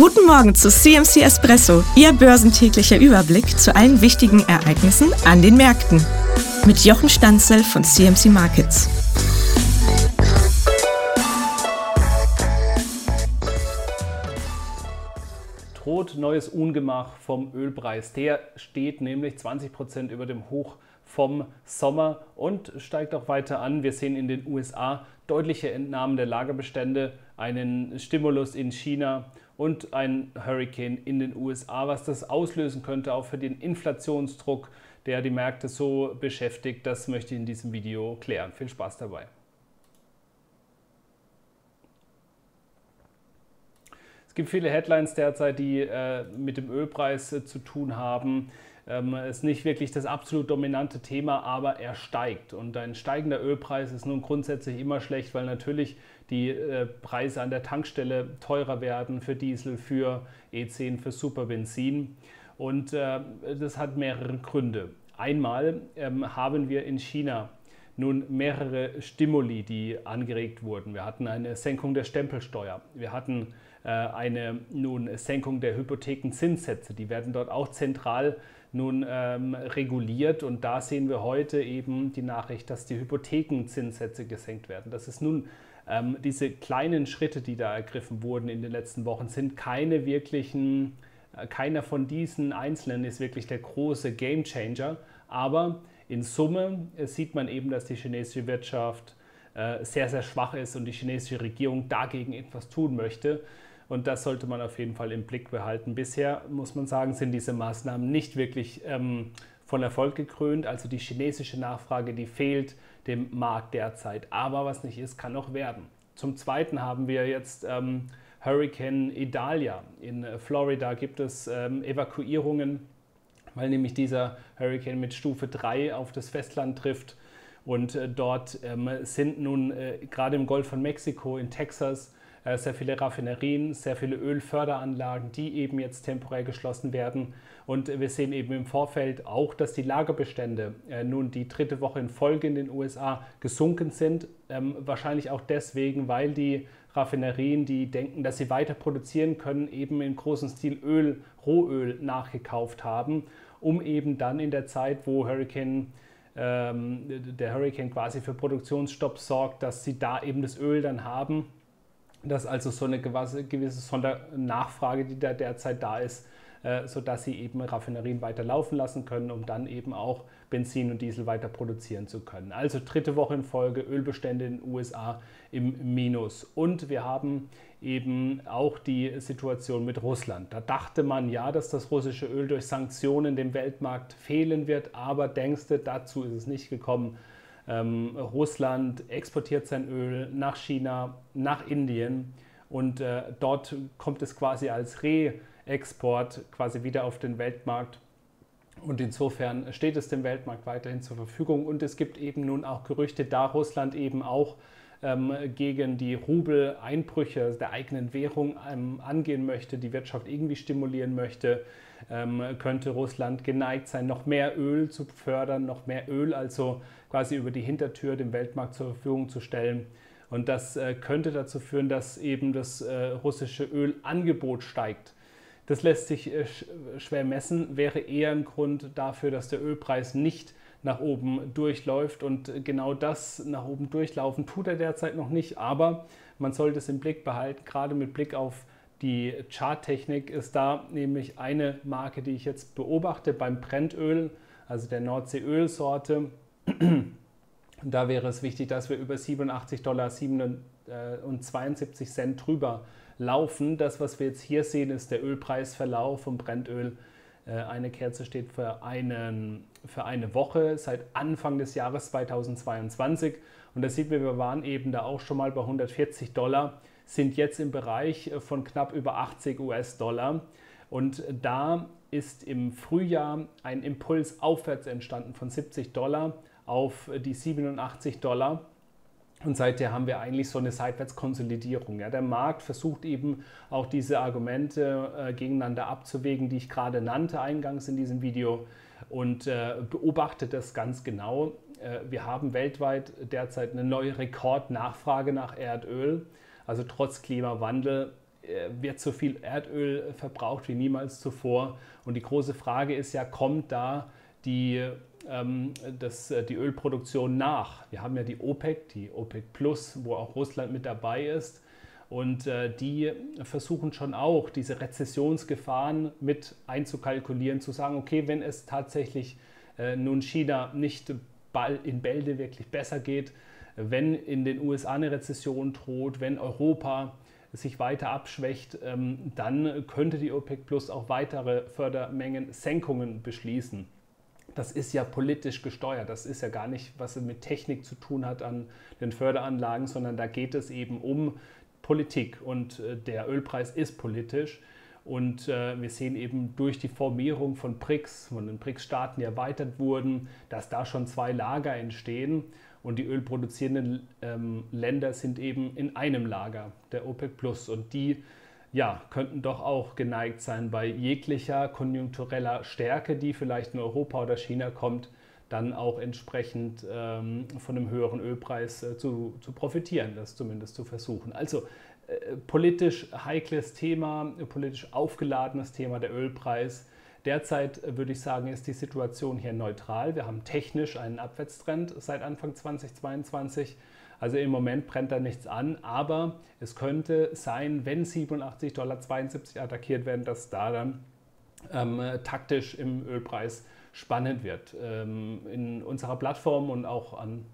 Guten Morgen zu CMC Espresso, Ihr börsentäglicher Überblick zu allen wichtigen Ereignissen an den Märkten. Mit Jochen Stanzel von CMC Markets. Droht neues Ungemach vom Ölpreis. Der steht nämlich 20 Prozent über dem Hoch vom Sommer und steigt auch weiter an. Wir sehen in den USA deutliche Entnahmen der Lagerbestände, einen Stimulus in China und ein Hurricane in den USA, was das auslösen könnte, auch für den Inflationsdruck, der die Märkte so beschäftigt. Das möchte ich in diesem Video klären. Viel Spaß dabei. Es gibt viele Headlines derzeit, die äh, mit dem Ölpreis äh, zu tun haben. Ähm, ist nicht wirklich das absolut dominante Thema, aber er steigt. Und ein steigender Ölpreis ist nun grundsätzlich immer schlecht, weil natürlich die äh, Preise an der Tankstelle teurer werden für Diesel, für E10, für Superbenzin. Und äh, das hat mehrere Gründe. Einmal ähm, haben wir in China nun mehrere Stimuli, die angeregt wurden. Wir hatten eine Senkung der Stempelsteuer. Wir hatten äh, eine nun Senkung der Hypothekenzinssätze. Die werden dort auch zentral nun ähm, reguliert. Und da sehen wir heute eben die Nachricht, dass die Hypothekenzinssätze gesenkt werden. Das ist nun ähm, diese kleinen Schritte, die da ergriffen wurden in den letzten Wochen, sind keine wirklichen, äh, keiner von diesen Einzelnen ist wirklich der große Gamechanger. Aber in Summe äh, sieht man eben, dass die chinesische Wirtschaft äh, sehr, sehr schwach ist und die chinesische Regierung dagegen etwas tun möchte. Und das sollte man auf jeden Fall im Blick behalten. Bisher muss man sagen, sind diese Maßnahmen nicht wirklich ähm, von Erfolg gekrönt. Also die chinesische Nachfrage, die fehlt dem Markt derzeit. Aber was nicht ist, kann noch werden. Zum Zweiten haben wir jetzt ähm, Hurricane Idalia. In äh, Florida gibt es ähm, Evakuierungen, weil nämlich dieser Hurricane mit Stufe 3 auf das Festland trifft. Und äh, dort ähm, sind nun äh, gerade im Golf von Mexiko, in Texas, sehr viele Raffinerien, sehr viele Ölförderanlagen, die eben jetzt temporär geschlossen werden. Und wir sehen eben im Vorfeld auch, dass die Lagerbestände äh, nun die dritte Woche in Folge in den USA gesunken sind. Ähm, wahrscheinlich auch deswegen, weil die Raffinerien, die denken, dass sie weiter produzieren können, eben in großem Stil Öl, Rohöl nachgekauft haben, um eben dann in der Zeit, wo Hurricane ähm, der Hurricane quasi für Produktionsstopp sorgt, dass sie da eben das Öl dann haben dass also so eine gewisse Sondernachfrage, die da derzeit da ist, äh, sodass sie eben Raffinerien weiter laufen lassen können, um dann eben auch Benzin und Diesel weiter produzieren zu können. Also dritte Woche in Folge Ölbestände in den USA im Minus. Und wir haben eben auch die Situation mit Russland. Da dachte man ja, dass das russische Öl durch Sanktionen dem Weltmarkt fehlen wird, aber denkste, dazu ist es nicht gekommen. Ähm, Russland exportiert sein Öl nach China, nach Indien und äh, dort kommt es quasi als Re-Export quasi wieder auf den Weltmarkt. Und insofern steht es dem Weltmarkt weiterhin zur Verfügung. Und es gibt eben nun auch Gerüchte, da Russland eben auch ähm, gegen die Rubel-Einbrüche der eigenen Währung ähm, angehen möchte, die Wirtschaft irgendwie stimulieren möchte, ähm, könnte Russland geneigt sein, noch mehr Öl zu fördern, noch mehr Öl also quasi über die Hintertür dem Weltmarkt zur Verfügung zu stellen. Und das äh, könnte dazu führen, dass eben das äh, russische Ölangebot steigt. Das lässt sich äh, schwer messen, wäre eher ein Grund dafür, dass der Ölpreis nicht nach oben durchläuft. Und genau das nach oben durchlaufen tut er derzeit noch nicht. Aber man sollte es im Blick behalten, gerade mit Blick auf die Charttechnik ist da nämlich eine Marke, die ich jetzt beobachte beim Brennöl, also der Nordseeölsorte. Da wäre es wichtig, dass wir über 87 Dollar 72 äh, drüber laufen. Das, was wir jetzt hier sehen, ist der Ölpreisverlauf vom Brennöl. Äh, eine Kerze steht für, einen, für eine Woche seit Anfang des Jahres 2022. Und da sieht man, wir waren eben da auch schon mal bei 140 Dollar sind jetzt im Bereich von knapp über 80 US-Dollar. Und da ist im Frühjahr ein Impuls aufwärts entstanden von 70 Dollar auf die 87 Dollar. Und seither haben wir eigentlich so eine Seitwärtskonsolidierung. Ja, der Markt versucht eben auch diese Argumente äh, gegeneinander abzuwägen, die ich gerade nannte eingangs in diesem Video und äh, beobachtet das ganz genau. Äh, wir haben weltweit derzeit eine neue Rekordnachfrage nach Erdöl. Also trotz Klimawandel wird so viel Erdöl verbraucht wie niemals zuvor. Und die große Frage ist ja, kommt da die, ähm, das, äh, die Ölproduktion nach? Wir haben ja die OPEC, die OPEC Plus, wo auch Russland mit dabei ist. Und äh, die versuchen schon auch, diese Rezessionsgefahren mit einzukalkulieren, zu sagen, okay, wenn es tatsächlich äh, nun China nicht in Bälde wirklich besser geht, wenn in den USA eine Rezession droht, wenn Europa sich weiter abschwächt, ähm, dann könnte die OPEC Plus auch weitere Fördermengen-Senkungen beschließen. Das ist ja politisch gesteuert. Das ist ja gar nicht, was mit Technik zu tun hat an den Förderanlagen, sondern da geht es eben um Politik und äh, der Ölpreis ist politisch. Und äh, wir sehen eben durch die Formierung von BRICS, von den BRICS-Staaten, die erweitert wurden, dass da schon zwei Lager entstehen. Und die ölproduzierenden ähm, Länder sind eben in einem Lager, der OPEC Plus. Und die ja, könnten doch auch geneigt sein, bei jeglicher konjunktureller Stärke, die vielleicht in Europa oder China kommt, dann auch entsprechend ähm, von einem höheren Ölpreis äh, zu, zu profitieren, das zumindest zu versuchen. Also äh, politisch heikles Thema, politisch aufgeladenes Thema der Ölpreis. Derzeit äh, würde ich sagen, ist die Situation hier neutral. Wir haben technisch einen Abwärtstrend seit Anfang 2022. Also im Moment brennt da nichts an, aber es könnte sein, wenn 87,72 Dollar attackiert werden, dass da dann ähm, taktisch im Ölpreis spannend wird. Ähm, in unserer Plattform und auch an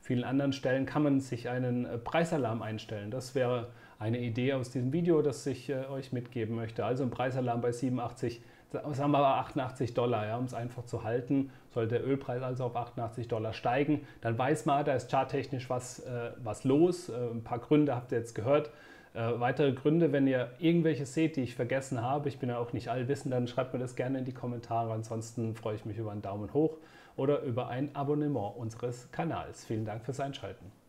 vielen anderen Stellen kann man sich einen äh, Preisalarm einstellen. Das wäre eine Idee aus diesem Video, das ich äh, euch mitgeben möchte. Also ein Preisalarm bei 87, sagen wir aber 88 Dollar, ja, um es einfach zu halten. Sollte der Ölpreis also auf 88 Dollar steigen, dann weiß man, da ist charttechnisch was, äh, was los. Äh, ein paar Gründe habt ihr jetzt gehört. Äh, weitere Gründe, wenn ihr irgendwelche seht, die ich vergessen habe, ich bin ja auch nicht allwissend, dann schreibt mir das gerne in die Kommentare. Ansonsten freue ich mich über einen Daumen hoch oder über ein Abonnement unseres Kanals. Vielen Dank fürs Einschalten.